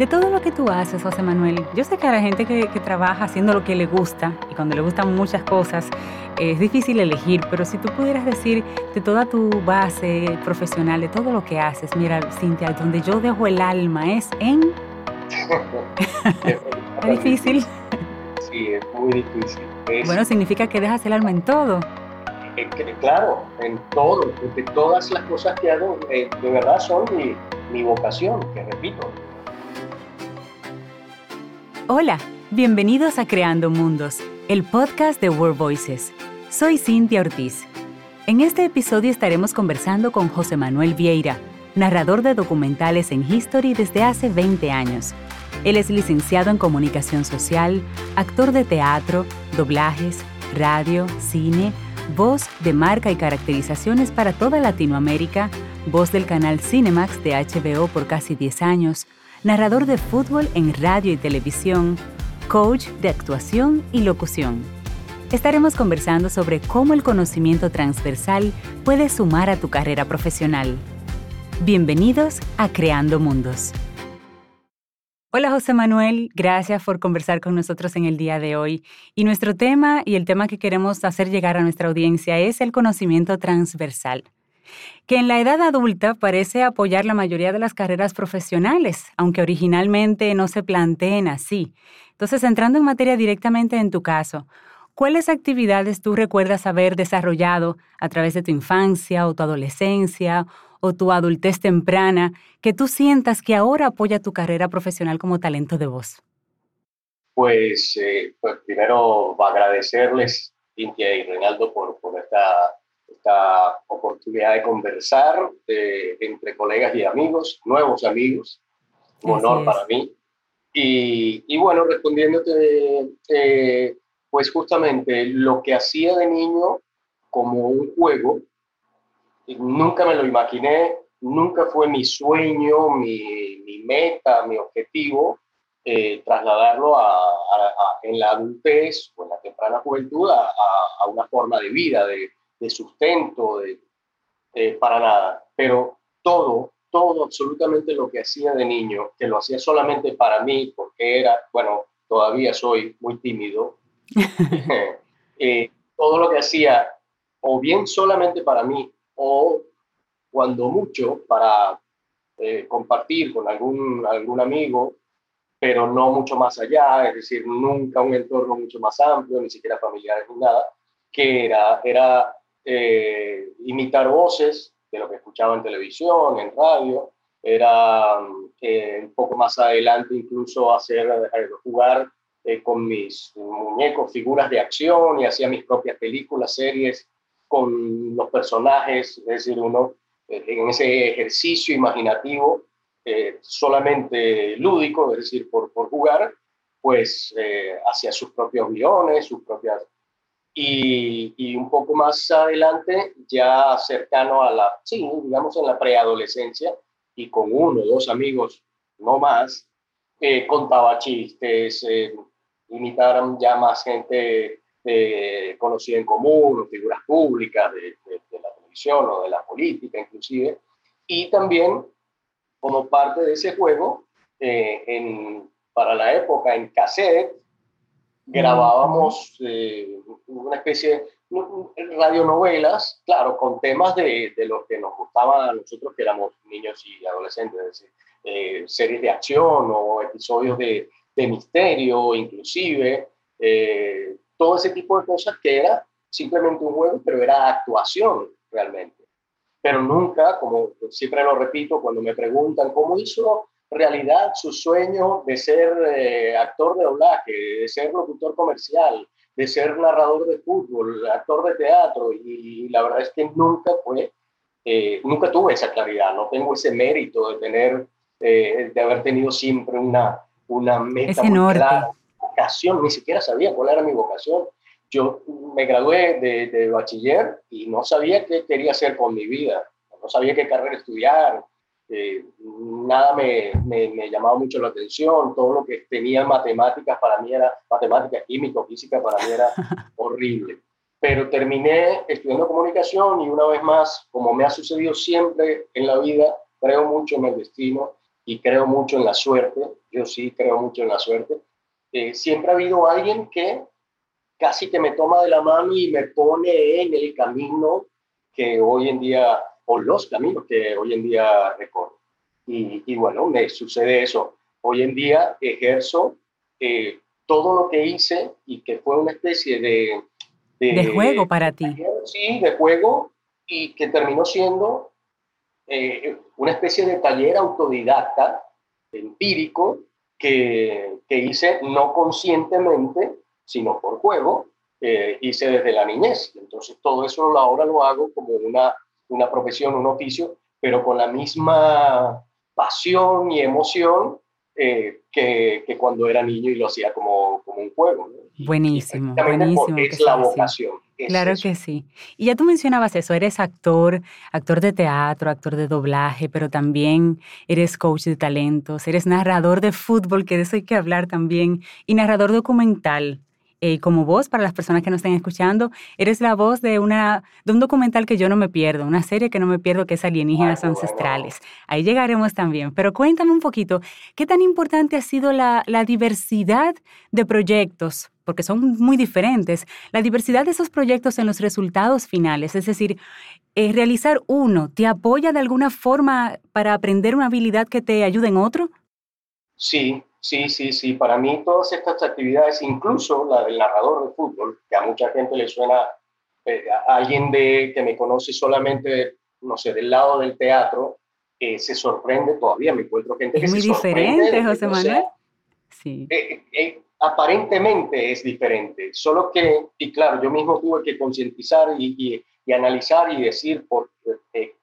De todo lo que tú haces, José Manuel, yo sé que a la gente que, trabaja haciendo lo que le gusta y cuando le gustan muchas cosas, es difícil elegir, pero si tú pudieras decir de toda tu base profesional, de todo lo que haces, mira, Cintia, donde yo dejo el alma es en... es difícil. Sí, es muy difícil. Bueno, significa que dejas el alma en todo. claro, en todo, porque todas las cosas que hago eh, de verdad son mi, mi vocación, que repito. Hola, bienvenidos a Creando Mundos, el podcast de World Voices. Soy Cintia Ortiz. En este episodio estaremos conversando con José Manuel Vieira, narrador de documentales en History desde hace 20 años. Él es licenciado en comunicación social, actor de teatro, doblajes, radio, cine, voz de marca y caracterizaciones para toda Latinoamérica, voz del canal Cinemax de HBO por casi 10 años, narrador de fútbol en radio y televisión, coach de actuación y locución. Estaremos conversando sobre cómo el conocimiento transversal puede sumar a tu carrera profesional. Bienvenidos a Creando Mundos. Hola José Manuel, gracias por conversar con nosotros en el día de hoy. Y nuestro tema y el tema que queremos hacer llegar a nuestra audiencia es el conocimiento transversal, que en la edad adulta parece apoyar la mayoría de las carreras profesionales, aunque originalmente no se planteen así. Entonces, entrando en materia directamente en tu caso, ¿cuáles actividades tú recuerdas haber desarrollado a través de tu infancia o tu adolescencia o tu adultez temprana que tú sientas que ahora apoya tu carrera profesional como talento de voz? Pues, eh, pues primero agradecerles, Cintia y Reinaldo, por, por esta, oportunidad de conversar entre colegas y amigos, nuevos amigos, un honor para mí. Y, y bueno, respondiéndote, eh, pues justamente lo que hacía de niño como un juego, nunca me lo imaginé, nunca fue mi sueño, mi, mi meta, mi objetivo, eh, trasladarlo a, en la adultez o en la temprana juventud a, a una forma de vida, de, de sustento, de, eh, para nada. Pero todo, todo, absolutamente lo que hacía de niño, que lo hacía solamente para mí, porque era, bueno, todavía soy muy tímido, eh, todo lo que hacía, o bien solamente para mí, o cuando mucho para eh, compartir con algún, algún amigo, pero no mucho más allá, es decir, nunca un entorno mucho más amplio, ni siquiera familiares ni nada, que era, era eh, imitar voces de lo que escuchaba en televisión, en radio, era eh, un poco más adelante incluso hacer, jugar con mis muñecos, figuras de acción y hacía mis propias películas, series con los personajes, es decir, uno eh, en ese ejercicio imaginativo eh, solamente lúdico, es decir, por, por jugar, pues eh, hacia sus propios guiones, sus propias... Y, y, un poco más adelante, ya cercano a la, sí, digamos en la preadolescencia, y con uno o dos amigos, no más, contaba chistes, imitaron ya más gente eh, conocida en común, figuras públicas de, la televisión o de la política inclusive, y también como parte de ese juego, eh, en, para la época en cassette, grabábamos eh, una especie de radionovelas, claro, con temas de, de los que nos gustaban a nosotros que éramos niños y adolescentes, es decir, eh, series de acción o episodios de, de misterio, inclusive, eh, todo ese tipo de cosas que era simplemente un juego, pero era actuación realmente. Pero nunca, como siempre lo repito, cuando me preguntan cómo hizo realidad su sueño de ser eh, actor de doblaje, de ser locutor comercial, de ser narrador de fútbol, actor de teatro, y, la verdad es que nunca fue, eh, nunca tuve esa claridad, no tengo ese mérito de tener, eh, de haber tenido siempre una, una meta muy clara vocación, ni siquiera sabía cuál era mi vocación. Yo me gradué de, bachiller y no sabía qué quería hacer con mi vida, no sabía qué carrera estudiar, eh, nada me, me, llamaba mucho la atención, todo lo que tenía matemáticas para mí era, matemáticas, química, física para mí era horrible. Pero terminé estudiando comunicación y una vez más, como me ha sucedido siempre en la vida, creo mucho en el destino y creo mucho en la suerte, yo sí creo mucho en la suerte, eh, siempre ha habido alguien que casi que me toma de la mano y me pone en el camino que hoy en día, o los caminos que hoy en día recorro. Y, y bueno, me sucede eso. Hoy en día ejerzo eh, todo lo que hice y que fue una especie de... De, juego para ti. Sí, de juego y que terminó siendo eh, una especie de taller autodidacta, empírico, que, que hice no conscientemente, sino por juego, eh, hice desde la niñez. Entonces todo eso ahora lo hago como una, una profesión, un oficio, pero con la misma pasión y emoción eh, que, que, cuando era niño y lo hacía como, como un juego. Buenísimo, buenísimo. Es la vocación. claro que sí. Y ya tú mencionabas eso, eres actor, actor de teatro, actor de doblaje, pero también eres coach de talentos, eres narrador de fútbol, que de eso hay que hablar también, y narrador documental. Eh, como voz, para las personas que nos estén escuchando, eres la voz de, un documental que yo no me pierdo, una serie que no me pierdo que es Alienígenas Ancestrales. Ahí llegaremos también. Pero cuéntame un poquito, ¿qué tan importante ha sido la, la diversidad de proyectos? porque son muy diferentes, la diversidad de esos proyectos en los resultados finales, es decir, eh, realizar uno, ¿te apoya de alguna forma para aprender una habilidad que te ayude en otro? Sí, sí, sí, sí. Para mí todas estas actividades, incluso la del narrador de fútbol, que a mucha gente le suena eh, a alguien de, que me conoce solamente, no sé, del lado del teatro, eh, se sorprende todavía. Me encuentro gente que es muy diferente, José Manuel. sí. Eh, aparentemente es diferente, solo que, y claro, yo mismo tuve que concientizar y, y, analizar y decir, por,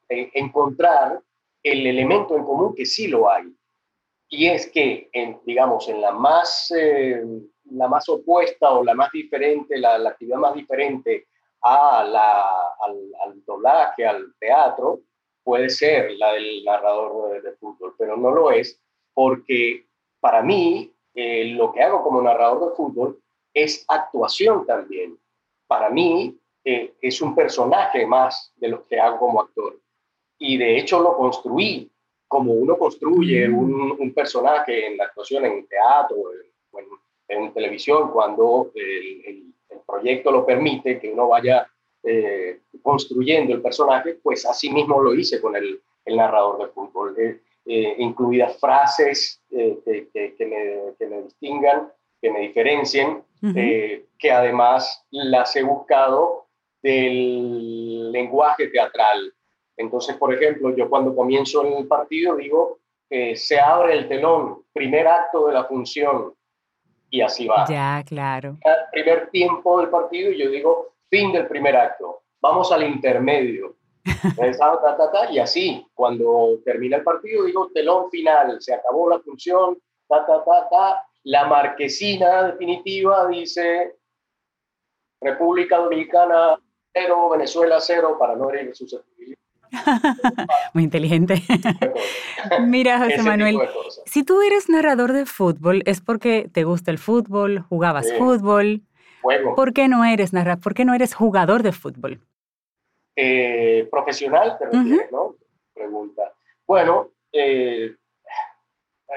encontrar el elemento en común que sí lo hay y es que, en, digamos, en la más, eh, la más opuesta o la más diferente, la, actividad más diferente a la, al, doblaje, al teatro, puede ser la del narrador de, fútbol, pero no lo es porque para mí eh, lo que hago como narrador de fútbol es actuación también. Para mí eh, es un personaje más de lo que hago como actor. Y de hecho lo construí como uno construye un, un, personaje en la actuación, en teatro, en, en, televisión, cuando el, el, proyecto lo permite, que uno vaya eh, construyendo el personaje, pues así mismo lo hice con el, el narrador de fútbol, eh, eh, incluidas frases que, que, me, que, me, distingan, que me diferencien, que además las he buscado del lenguaje teatral, entonces, por ejemplo, yo cuando comienzo el partido digo, eh, se abre el telón, primer acto de la función, y así va. Ya, claro. primer tiempo del partido y yo digo, fin del primer acto, vamos al intermedio. y así, cuando termina el partido, digo telón final, se acabó la función, ta, ta, ta, ta. La marquesina definitiva dice República Dominicana cero, Venezuela cero, para no herir susceptibilidad Muy inteligente. Mira, José Manuel, si tú eres narrador de fútbol, es porque te gusta el fútbol, jugabas fútbol. ¿Por qué no eres narrador? ¿Por qué no eres jugador de fútbol? Eh, profesional, te refieres, ¿no? Pregunta. Bueno, eh,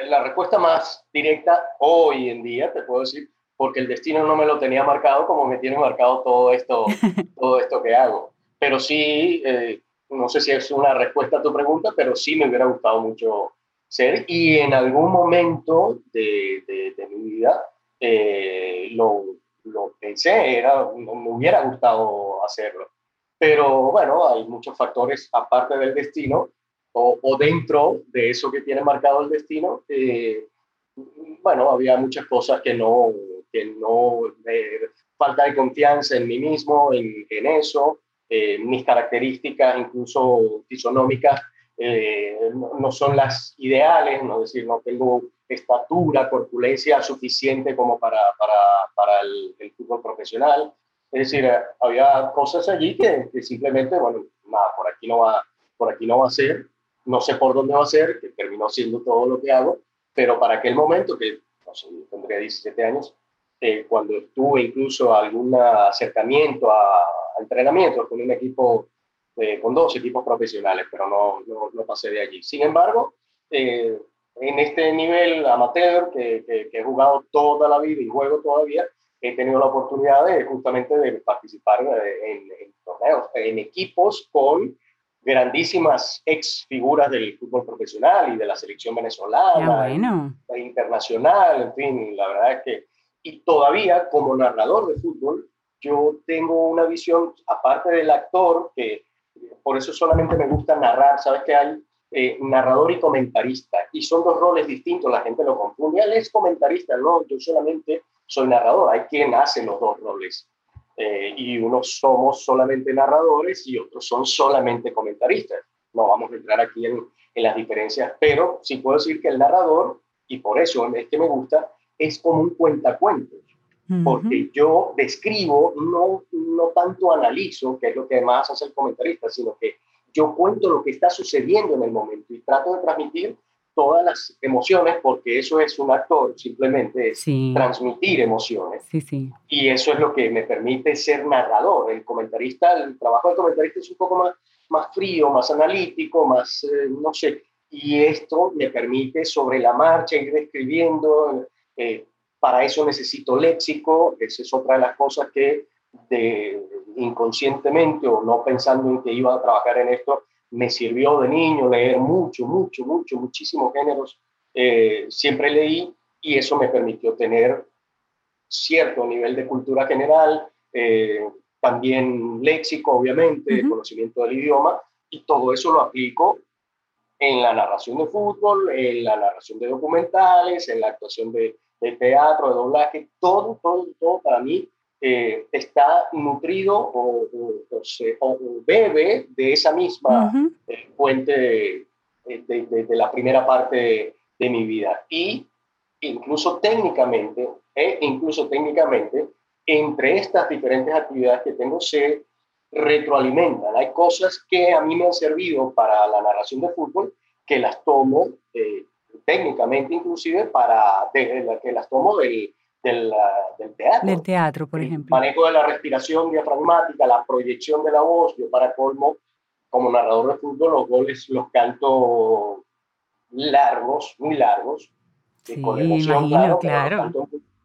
la respuesta más directa hoy en día, te puedo decir, porque el destino no me lo tenía marcado como me tiene marcado todo esto, todo esto que hago. Pero sí, eh, no sé si es una respuesta a tu pregunta, pero sí me hubiera gustado mucho ser y en algún momento de, de, mi vida eh, lo, lo, pensé, era, me hubiera gustado hacerlo. Pero bueno, hay muchos factores aparte del destino o, dentro de eso que tiene marcado el destino. Eh, bueno, había muchas cosas que no, que no, eh, falta de confianza en mí mismo, en, en eso, eh, mis características, incluso fisonómicas, eh, no, son las ideales, no es decir, no tengo estatura, corpulencia suficiente como para, para, para el, fútbol profesional. Es decir, había cosas allí que, simplemente, bueno, nada, por aquí no va, por aquí no va a ser, no sé por dónde va a ser, que terminó siendo todo lo que hago, pero para aquel momento, que no sé, tendría 17 años, eh, cuando tuve incluso algún acercamiento a, entrenamiento con un equipo, eh, con dos equipos profesionales, pero no, no, pasé de allí. Sin embargo, eh, en este nivel amateur que, que, he jugado toda la vida y juego todavía, he tenido la oportunidad de justamente de participar en, en torneos, en equipos con grandísimas ex figuras del fútbol profesional y de la selección venezolana, bueno. internacional, en fin, la verdad es que, y todavía como narrador de fútbol, yo tengo una visión, aparte del actor, que por eso solamente me gusta narrar, sabes que hay eh, narrador y comentarista, y son dos roles distintos, la gente lo confunde, él es comentarista, no, yo solamente soy narrador, hay quien hace los dos roles. Eh, y unos somos solamente narradores y otros son solamente comentaristas. No vamos a entrar aquí en, en las diferencias, pero sí puedo decir que el narrador, y por eso es que me gusta, es como un cuentacuentos, porque yo describo, no, no tanto analizo, que es lo que más hace el comentarista, sino que yo cuento lo que está sucediendo en el momento y trato de transmitir todas las emociones, porque eso es un actor, simplemente es transmitir emociones. Sí, sí. Y eso es lo que me permite ser narrador. El comentarista, el trabajo del comentarista es un poco más, más frío, más analítico, más, eh, no sé, y esto me permite sobre la marcha ir escribiendo. Eh, para eso necesito léxico, esa es otra de las cosas que de, inconscientemente o no pensando en que iba a trabajar en esto, me sirvió de niño leer mucho, mucho, mucho, muchísimos géneros. Eh, siempre leí y eso me permitió tener cierto nivel de cultura general, eh, también léxico, obviamente, conocimiento del idioma, y todo eso lo aplico en la narración de fútbol, en la narración de documentales, en la actuación de, de teatro, de doblaje, todo, todo, todo para mí eh, está nutrido o, bebe de esa misma eh, fuente de, la primera parte de, mi vida. Y incluso técnicamente, e incluso técnicamente, entre estas diferentes actividades que tengo se retroalimentan. Hay cosas que a mí me han servido para la narración de fútbol que las tomo eh, técnicamente inclusive para que las tomo del, del, del, teatro. Del teatro, por ejemplo. manejo de la respiración diafragmática, la proyección de la voz. Yo para colmo, como narrador de fútbol, los goles los canto largos, muy largos. Sí, con emoción, imagino, claro.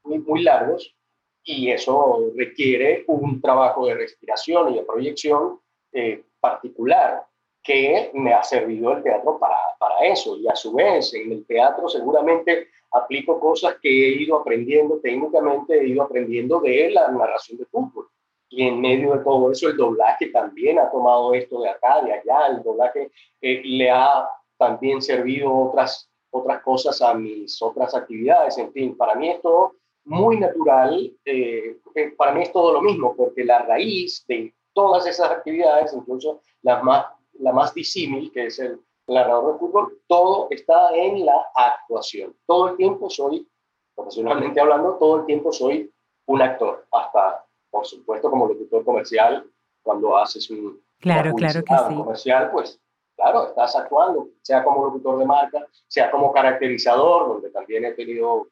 Muy, muy largos. Y eso requiere un trabajo de respiración y de proyección eh, particular que me ha servido el teatro para, para eso. Y a su vez, en el teatro seguramente aplico cosas que he ido aprendiendo técnicamente, he ido aprendiendo de la narración de fútbol. Y en medio de todo eso, el doblaje también ha tomado esto de acá, de allá. El doblaje eh, le ha también servido otras, otras cosas a mis otras actividades. En fin, para mí es todo muy natural. Eh, eh, para mí es todo lo mismo, porque la raíz de todas esas actividades, incluso las más, la más disímil, que es el, narrador de fútbol, todo está en la actuación. Todo el tiempo soy, profesionalmente hablando, todo el tiempo soy un actor, hasta, por supuesto, como locutor comercial, cuando haces un claro, claro que sí. comercial, pues claro, estás actuando, sea como locutor de marca, sea como caracterizador, donde también he tenido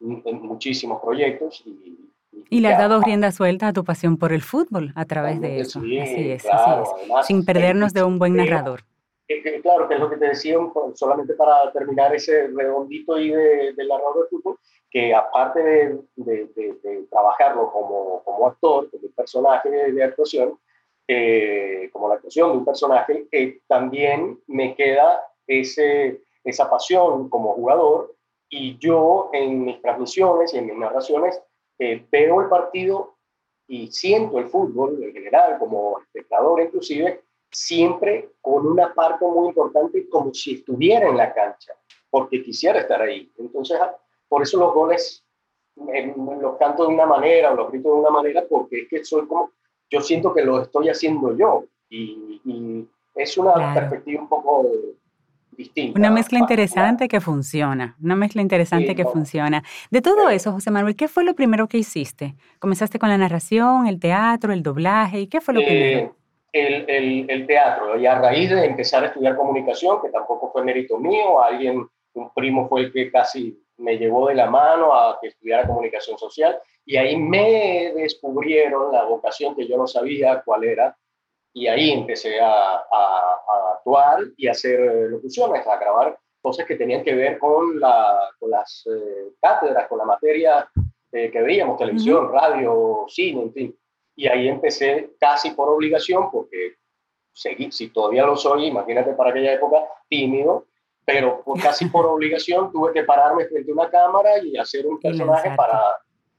muchísimos proyectos y, y le has dado rienda suelta a tu pasión por el fútbol a través de eso. así es, así es. Sin perdernos de un buen narrador claro, que es lo que te decía, solamente para terminar ese redondito ahí de, del narrador de fútbol, que aparte de, de, trabajarlo como, como, actor, como personaje de, actuación, eh, como la actuación de un personaje, eh, también me queda ese, esa pasión como jugador y yo en mis transmisiones y en mis narraciones eh, veo el partido y siento el fútbol en general como espectador inclusive siempre con una parte muy importante como si estuviera en la cancha, porque quisiera estar ahí. Entonces, ah, por eso los goles los canto de una manera o los grito de una manera, porque es que soy como, yo siento que lo estoy haciendo yo y, es una perspectiva un poco Una mezcla interesante que funciona, una mezcla interesante que funciona. De todo eso, José Manuel, ¿qué fue lo primero que hiciste? ¿Comenzaste con la narración, el teatro, el doblaje? ¿Y qué fue lo eh, primero? el, el, teatro. Y a raíz de empezar a estudiar comunicación, que tampoco fue mérito mío, alguien, un primo fue el que casi me llevó de la mano a que estudiara comunicación social, y ahí me descubrieron la vocación que yo no sabía cuál era, y ahí empecé a, a, actuar y a hacer locuciones, a grabar cosas que tenían que ver con, la, con las eh, cátedras, con la materia eh, que veíamos, televisión, radio, cine, en fin. Y ahí empecé casi por obligación, porque seguí, si todavía lo soy, imagínate para aquella época, tímido, pero casi por obligación tuve que pararme frente a una cámara y hacer un personaje para,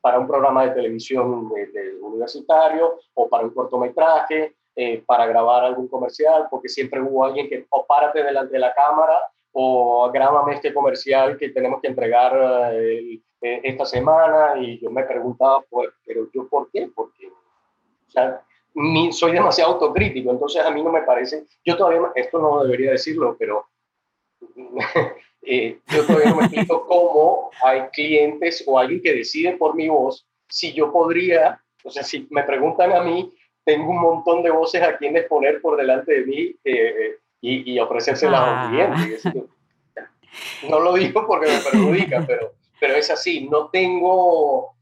para un programa de televisión de, universitario o para un cortometraje, eh, para grabar algún comercial, porque siempre hubo alguien que o párate delante de la cámara o grábame este comercial que tenemos que entregar eh, eh, esta semana y yo me preguntaba, pues, pero yo por qué? Porque o sea, soy demasiado autocrítico, entonces a mí no me parece, yo todavía, esto no debería decirlo, pero eh, yo todavía no me explico cómo hay clientes o alguien que decide por mi voz si yo podría, o sea, si me preguntan a mí, tengo un montón de voces a quienes poner por delante de mí eh, y, y ofrecérselas a un ah. cliente. No lo digo porque me perjudica, pero, pero es así. No tengo,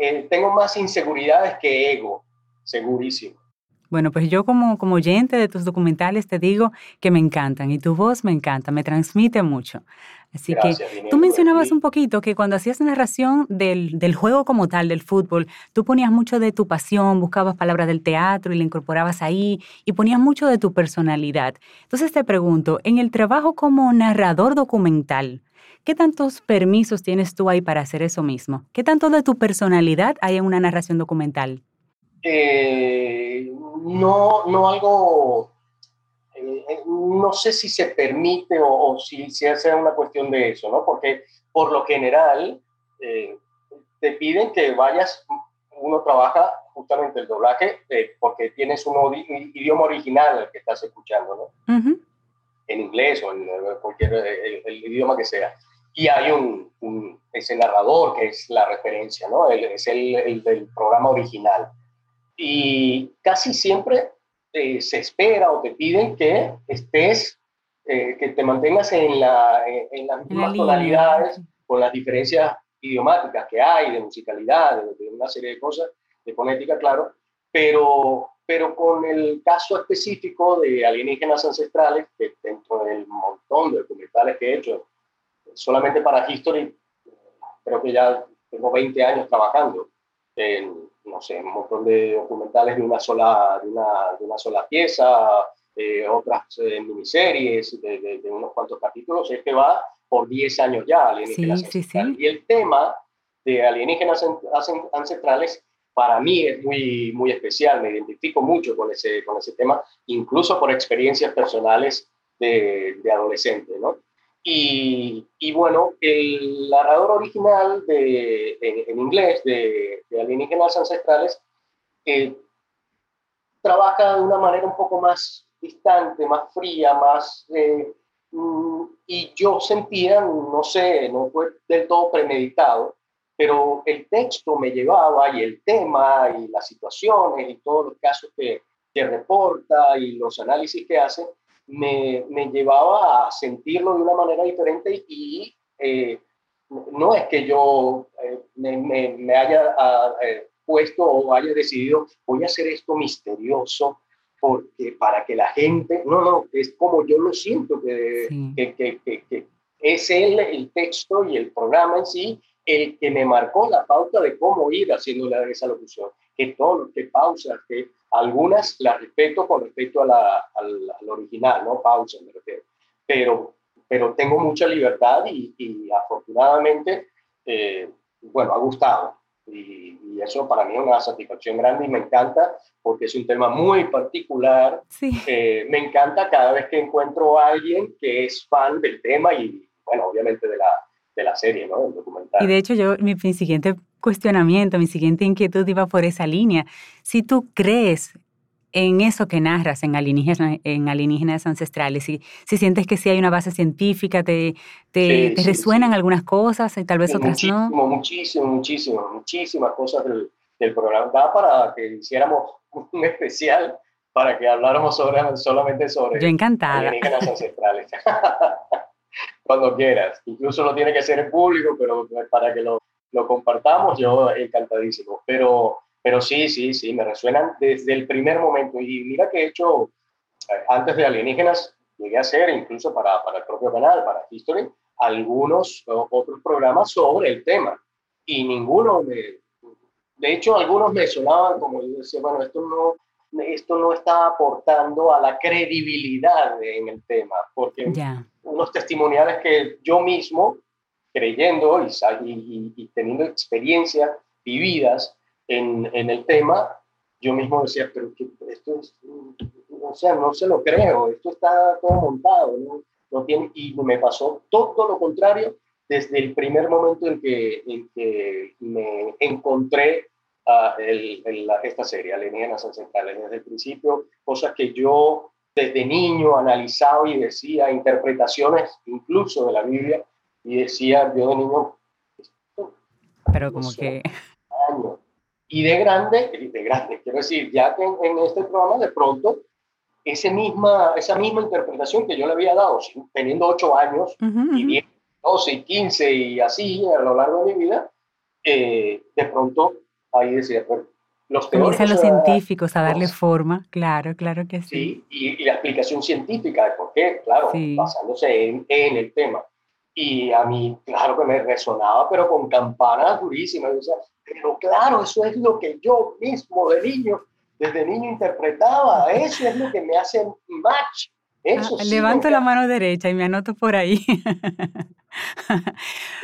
eh, tengo más inseguridades que ego, segurísimo. Bueno, pues yo como, como oyente de tus documentales te digo que me encantan y tu voz me encanta, me transmite mucho. Así que tú mencionabas un poquito que cuando hacías narración del, del, juego como tal, del fútbol, tú ponías mucho de tu pasión, buscabas palabras del teatro y le incorporabas ahí y ponías mucho de tu personalidad. Entonces te pregunto, en el trabajo como narrador documental, ¿qué tantos permisos tienes tú ahí para hacer eso mismo? ¿Qué tanto de tu personalidad hay en una narración documental? Eh, no, no algo, eh, eh, no sé si se permite o, si se hace una cuestión de eso, ¿no? Porque por lo general te piden que vayas, uno trabaja justamente el doblaje porque tienes un idioma original al que estás escuchando, ¿no? En inglés o en cualquier el, idioma que sea. Y hay un, un, ese narrador que es la referencia, ¿no? es el, el del programa original y casi siempre eh, se espera o te piden que estés, eh, que te mantengas en, la, en las mismas tonalidades, con las diferencias idiomáticas que hay, de musicalidad, de, una serie de cosas, de fonética, claro, pero, pero con el caso específico de alienígenas ancestrales, que dentro del montón de documentales que he hecho, solamente para History, creo que ya tengo 20 años trabajando en no sé, un montón de documentales de una sola, de una, de una sola pieza, eh, otras eh, miniseries de, de, unos cuantos capítulos, es que va por 10 años ya alienígenas sí, sí, sí. Y el tema de alienígenas ancestrales para mí es muy, muy especial, me identifico mucho con ese, con ese tema, incluso por experiencias personales de, de adolescente, ¿no? Y, y, bueno, el narrador original de, en, inglés de, de, Alienígenas Ancestrales eh, trabaja de una manera un poco más distante, más fría, más... Eh, mm, y yo sentía, no sé, no fue del todo premeditado, pero el texto me llevaba y el tema y las situaciones y todos los casos que, que reporta y los análisis que hace, me, me, llevaba a sentirlo de una manera diferente y eh, no es que yo eh, me, me, haya ah, eh, puesto o haya decidido voy a hacer esto misterioso porque para que la gente, no, no, es como yo lo siento, que, que, que, que, es el, el texto y el programa en sí el que me marcó la pauta de cómo ir haciendo esa locución, que todo, que pausas, que algunas las respeto con respecto a la, al, original, ¿no? Pausa, me refiero. Pero, pero tengo mucha libertad y, y afortunadamente, eh, bueno, ha gustado. Y, eso para mí es una satisfacción grande y me encanta porque es un tema muy particular. Sí. Eh, me encanta cada vez que encuentro a alguien que es fan del tema y, bueno, obviamente de la, de la serie, ¿no? Del documental. Y de hecho yo, mi, mi siguiente cuestionamiento, mi siguiente inquietud iba por esa línea. Si tú crees en eso que narras en alienígenas, en alienígenas ancestrales, si, si sientes que sí hay una base científica, te, te, te resuenan algunas cosas y tal vez otras no. Muchísimo, muchísimo, muchísimas cosas del, del programa. Da para que hiciéramos un especial para que habláramos sobre, solamente sobre Yo encantada. alienígenas ancestrales. Cuando quieras. Incluso no tiene que ser en público, pero para que lo lo compartamos, yo encantadísimo. Pero, pero sí, sí, sí, me resuenan desde el primer momento. Y mira que he hecho, antes de alienígenas, llegué a hacer incluso para, para el propio canal, para History, algunos otros programas sobre el tema. Y ninguno me, de hecho, algunos me sonaban como yo decía, bueno, esto no, esto no está aportando a la credibilidad en el tema, porque unos testimoniales que yo mismo, creyendo y, y, teniendo experiencias vividas en, el tema, yo mismo decía, pero que esto es, o sea, no se lo creo, esto está todo montado, ¿no? no tiene, y me pasó todo lo contrario desde el primer momento en que, en que me encontré uh, el, el, esta serie, Alienígenas Ancestrales, desde el principio, cosas que yo desde niño analizaba y decía, interpretaciones incluso de la Biblia, y decía yo de niño, pero como que... Y de grande, de grande, quiero decir, ya que en, este programa de pronto, ese misma, esa misma interpretación que yo le había dado, teniendo 8 años, y 10, 12 y 15 y así a lo largo de mi vida, eh, de pronto ahí decía, pues, los teóricos... los científicos a darle forma, claro, claro que sí. Sí, y, la explicación científica de por qué, claro, basándose en, en, el tema. Y a mí, claro que me resonaba, pero con campanas durísimas. Yo decía, pero claro, eso es lo que yo mismo de niño, desde niño interpretaba, eso es lo que me hace match. Eso ah, levanto la mano derecha y me anoto por ahí.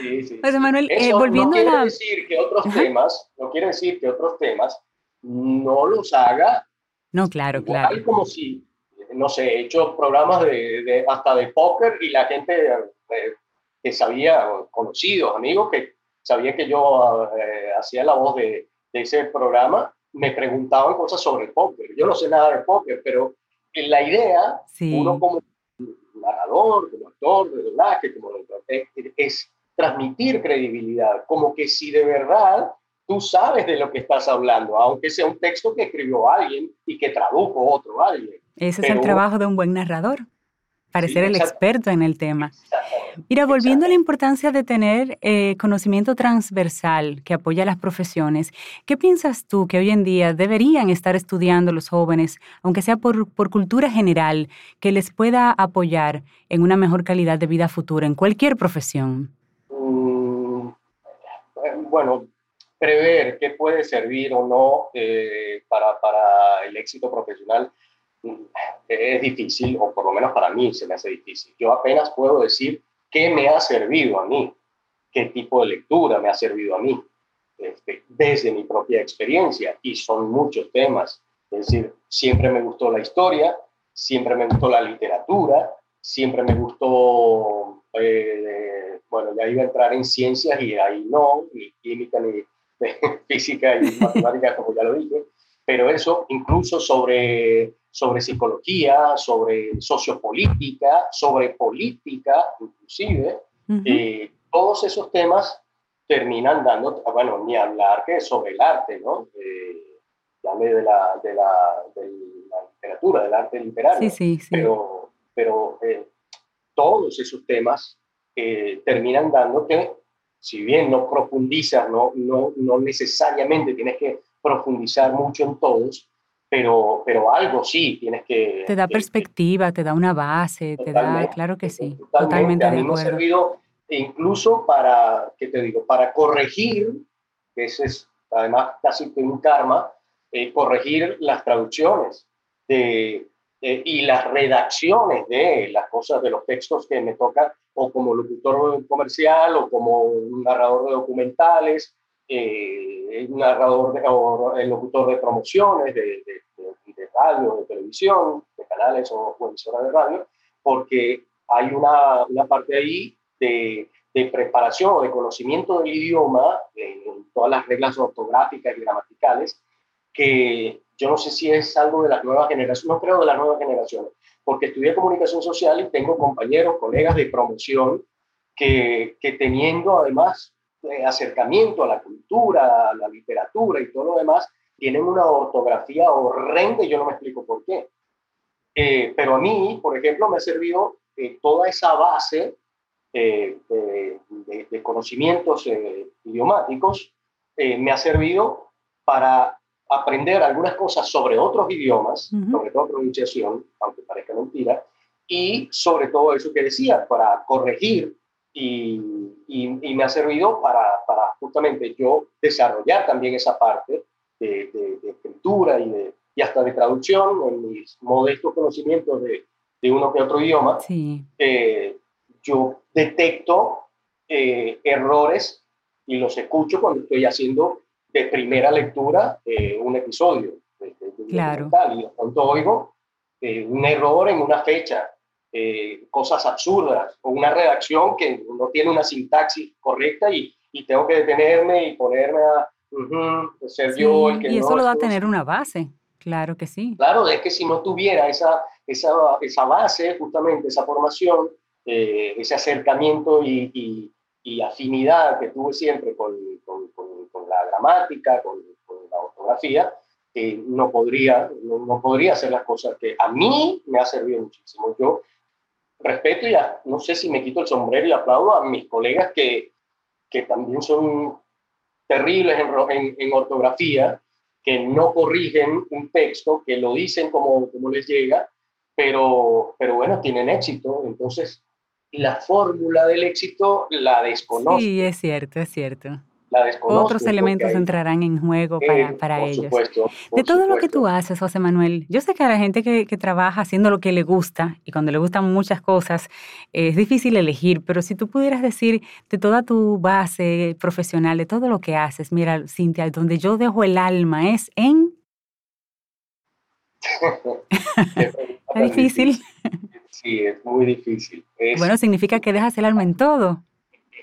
Sí, sí. Pues Manuel, eh, volviendo no a decir que otros temas, no quiere decir que otros temas no los haga. No, claro, claro. como si, no sé, he hecho programas de, hasta de póker y la gente eh, que sabía, conocidos, amigos que sabía que yo eh, hacía la voz de, de, ese programa, me preguntaban cosas sobre el póker. Yo no sé nada de póker, pero en la idea, uno como narrador, como actor de doblaje, como es transmitir credibilidad, como que si de verdad tú sabes de lo que estás hablando, aunque sea un texto que escribió alguien y que tradujo otro alguien. Ese es el trabajo de un buen narrador, parecer el experto en el tema. Mira, volviendo a la importancia de tener eh, conocimiento transversal que apoya a las profesiones, ¿qué piensas tú que hoy en día deberían estar estudiando los jóvenes, aunque sea por, por cultura general, que les pueda apoyar en una mejor calidad de vida futura en cualquier profesión? Mm, bueno, prever qué puede servir o no eh, para, para el éxito profesional mm, es difícil, o por lo menos para mí se me hace difícil. Yo apenas puedo decir qué me ha servido a mí, qué tipo de lectura me ha servido a mí, este, desde mi propia experiencia, y son muchos temas. Es decir, siempre me gustó la historia, siempre me gustó la literatura, siempre me gustó, eh, bueno, ya iba a entrar en ciencias y ahí no, ni química, ni física y matemática, como ya lo dije, pero eso incluso sobre sobre psicología, sobre sociopolítica, sobre política, inclusive, eh, todos esos temas terminan dando, bueno, ni hablar que sobre el arte, ¿no? Eh, de la, de, la, de la literatura, del arte literario, sí, sí, sí. pero, pero eh, todos esos temas eh, terminan dando que, si bien no profundizas, no, no, no necesariamente tienes que profundizar mucho en todos, pero, pero algo sí tienes que... Te da perspectiva, te da una base, te da, claro que sí, totalmente, a mí me ha servido incluso para, ¿qué te digo? Para corregir, que ese es además casi un karma, eh, corregir las traducciones de, y las redacciones de las cosas, de los textos que me tocan, o como locutor comercial, o como un narrador de documentales, eh, narrador o el locutor de promociones, de, de, radio, de televisión, de canales o, emisoras de radio, porque hay una, una parte ahí de, de, preparación o de conocimiento del idioma, en, todas las reglas ortográficas y gramaticales, que yo no sé si es algo de las nuevas generaciones, no creo de las nuevas generaciones, porque estudié comunicación social y tengo compañeros, colegas de promoción que, que teniendo además eh, acercamiento a la cultura, a la literatura y todo lo demás, tienen una ortografía horrenda y yo no me explico por qué. Eh, pero a mí, por ejemplo, me ha servido eh, toda esa base de, de, conocimientos idiomáticos, me ha servido para aprender algunas cosas sobre otros idiomas, sobre todo pronunciación, aunque parezca mentira, y sobre todo eso que decía, para corregir y, y, me ha servido para, para, justamente yo desarrollar también esa parte de, de, escritura y, de, y hasta de traducción en mis modestos conocimientos de, de uno que otro idioma. Sí. Eh, yo detecto eh, errores y los escucho cuando estoy haciendo de primera lectura eh, un episodio. claro. Y de pronto oigo un error en una fecha eh, cosas absurdas o una redacción que no tiene una sintaxis correcta y, y tengo que detenerme y ponerme a ser yo el que Y eso lo da a tener una base, claro que sí. Claro, es que si no tuviera esa, esa, esa base, justamente esa formación, eh, ese acercamiento y, y, afinidad que tuve siempre con, con, con, la gramática, con, la ortografía, eh, no, podría, no, no, podría hacer las cosas que a mí me ha servido muchísimo. Yo respeto y no sé si me quito el sombrero y aplaudo a mis colegas que, que también son terribles en, en, ortografía, que no corrigen un texto, que lo dicen como, como les llega, pero, pero bueno, tienen éxito. Entonces, la fórmula del éxito la desconozco. Sí, es cierto, es cierto. Otros elementos entrarán en juego para, para ellos. de todo lo que tú haces, José Manuel, yo sé que a la gente que, que, trabaja haciendo lo que le gusta, y cuando le gustan muchas cosas, es difícil elegir, pero si tú pudieras decir de toda tu base profesional, de todo lo que haces, mira, Cintia, donde yo dejo el alma es en... es difícil. Sí, es muy difícil. Bueno, significa que dejas el alma en todo.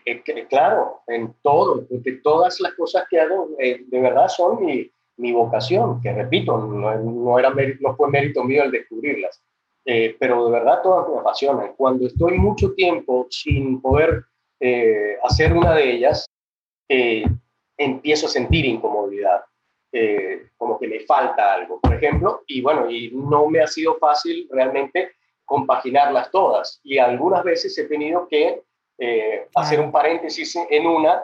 Eh, claro, en todo, porque todas las cosas que hago eh, de verdad son mi, mi, vocación, que repito, no, no, era no fue mérito mío el descubrirlas, eh, pero de verdad todas me apasionan. Cuando estoy mucho tiempo sin poder hacer una de ellas, empiezo a sentir incomodidad, como que me falta algo, por ejemplo, y bueno, y no me ha sido fácil realmente compaginarlas todas, y algunas veces he tenido que eh, hacer un paréntesis en una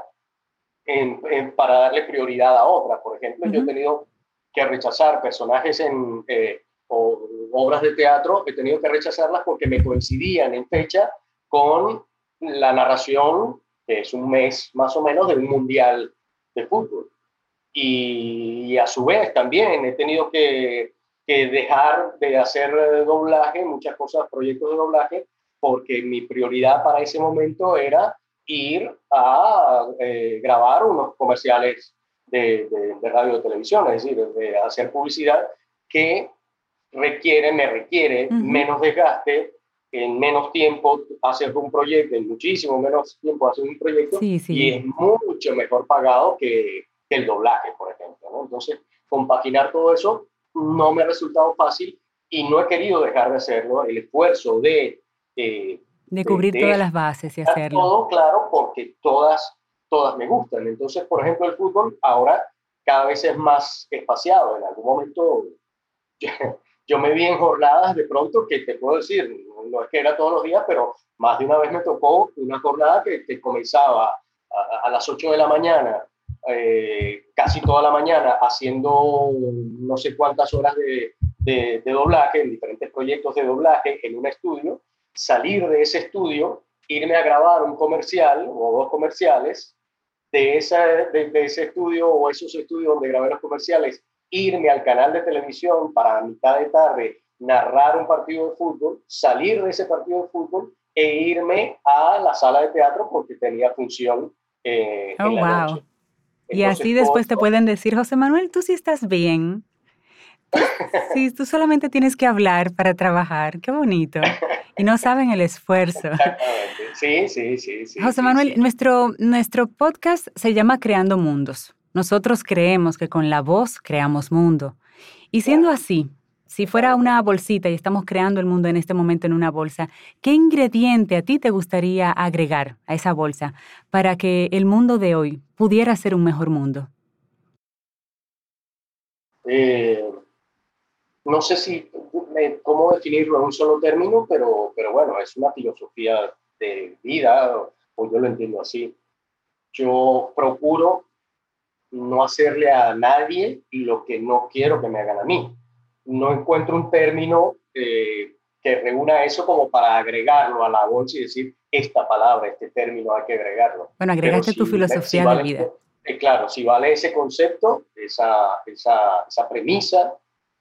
para darle prioridad a otra. Por ejemplo, yo he tenido que rechazar personajes en eh, obras de teatro, he tenido que rechazarlas porque me coincidían en fecha con la narración, que es un mes más o menos, de un mundial de fútbol. Y, a su vez también he tenido que, que dejar de hacer doblaje, muchas cosas, proyectos de doblaje, porque mi prioridad para ese momento era ir a eh, grabar unos comerciales de, de, radio y televisión, es decir, de hacer publicidad que requiere, me requiere menos desgaste, en menos tiempo hacer un proyecto, en muchísimo menos tiempo hacer un proyecto, y es mucho mejor pagado que, el doblaje, por ejemplo. Entonces, compaginar todo eso no me ha resultado fácil y no he querido dejar de hacerlo. El esfuerzo de eh, de cubrir todas las bases y hacerlo. Todo claro, porque todas, todas me gustan. Entonces, por ejemplo, el fútbol ahora cada vez es más espaciado. En algún momento yo, me vi en jornadas de pronto que te puedo decir, no es que era todos los días, pero más de una vez me tocó una jornada que, que comenzaba a, las 8 de la mañana, eh, casi toda la mañana, haciendo no sé cuántas horas de, de, de doblaje, en diferentes proyectos de doblaje en un estudio salir de ese estudio, irme a grabar un comercial o dos comerciales de, esa, de, ese estudio o esos estudios donde grabé los comerciales, irme al canal de televisión para a mitad de tarde narrar un partido de fútbol, salir de ese partido de fútbol e irme a la sala de teatro porque tenía función eh, oh, wow. Y así después te pueden decir, José Manuel, tú sí estás bien. Sí, tú solamente tienes que hablar para trabajar. Qué bonito. Y no saben el esfuerzo. Sí, sí, sí. sí José Manuel, Nuestro, nuestro podcast se llama Creando Mundos. Nosotros creemos que con la voz creamos mundo. Y siendo así, si fuera una bolsita y estamos creando el mundo en este momento en una bolsa, ¿qué ingrediente a ti te gustaría agregar a esa bolsa para que el mundo de hoy pudiera ser un mejor mundo? Eh, no sé si cómo definirlo en un solo término, pero, pero bueno, es una filosofía de vida, o yo lo entiendo así. Yo procuro no hacerle a nadie lo que no quiero que me hagan a mí. No encuentro un término eh, que reúna eso como para agregarlo a la bolsa y decir, esta palabra, este término hay que agregarlo. Bueno, agregaste tu filosofía de vida. Eh, claro, si vale ese concepto, esa, esa, esa premisa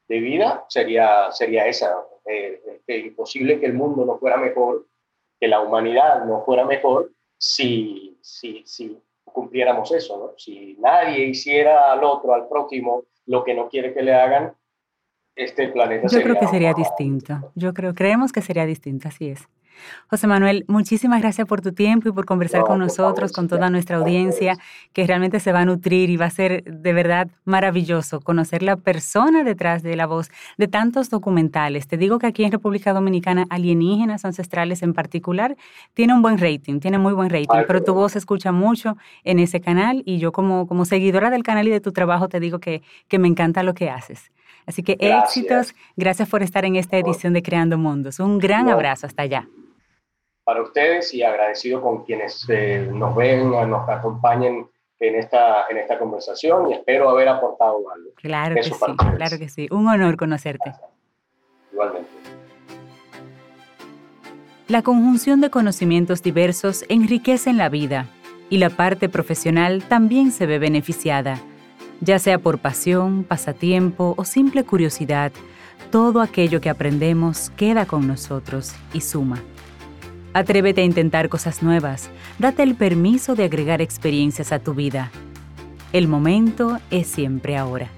de vida, sería, sería esa. Eh, imposible que el mundo no fuera mejor, que la humanidad no fuera mejor si, si, si cumpliéramos eso, ¿no? Si nadie hiciera al otro, al prójimo, lo que no quiere que le hagan, este planeta Yo creo que sería distinto. Yo creo, creemos que sería distinto, así es. José Manuel, muchísimas gracias por tu tiempo y por conversar con nosotros, con toda nuestra audiencia, que realmente se va a nutrir y va a ser de verdad maravilloso conocer la persona detrás de la voz de tantos documentales. Te digo que aquí en República Dominicana, alienígenas ancestrales en particular, tiene un buen rating, tiene muy buen rating, pero tu voz se escucha mucho en ese canal y yo como, como seguidora del canal y de tu trabajo te digo que, que me encanta lo que haces. Así que éxitos, gracias por estar en esta edición de Creando Mundos. Un gran abrazo hasta allá para ustedes y agradecido con quienes eh, nos ven, nos acompañen en esta, en esta conversación y espero haber aportado algo. Claro que sí, claro que sí. Un honor conocerte. Igualmente. La conjunción de conocimientos diversos enriquecen la vida y la parte profesional también se ve beneficiada, ya sea por pasión, pasatiempo o simple curiosidad. Todo aquello que aprendemos queda con nosotros y suma. Atrévete a intentar cosas nuevas. Date el permiso de agregar experiencias a tu vida. El momento es siempre ahora.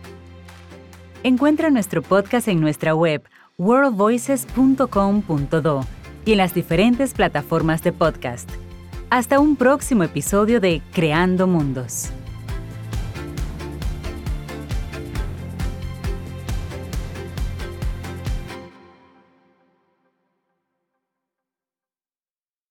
Encuentra nuestro podcast en nuestra web worldvoices.com.do y en las diferentes plataformas de podcast. Hasta un próximo episodio de Creando Mundos.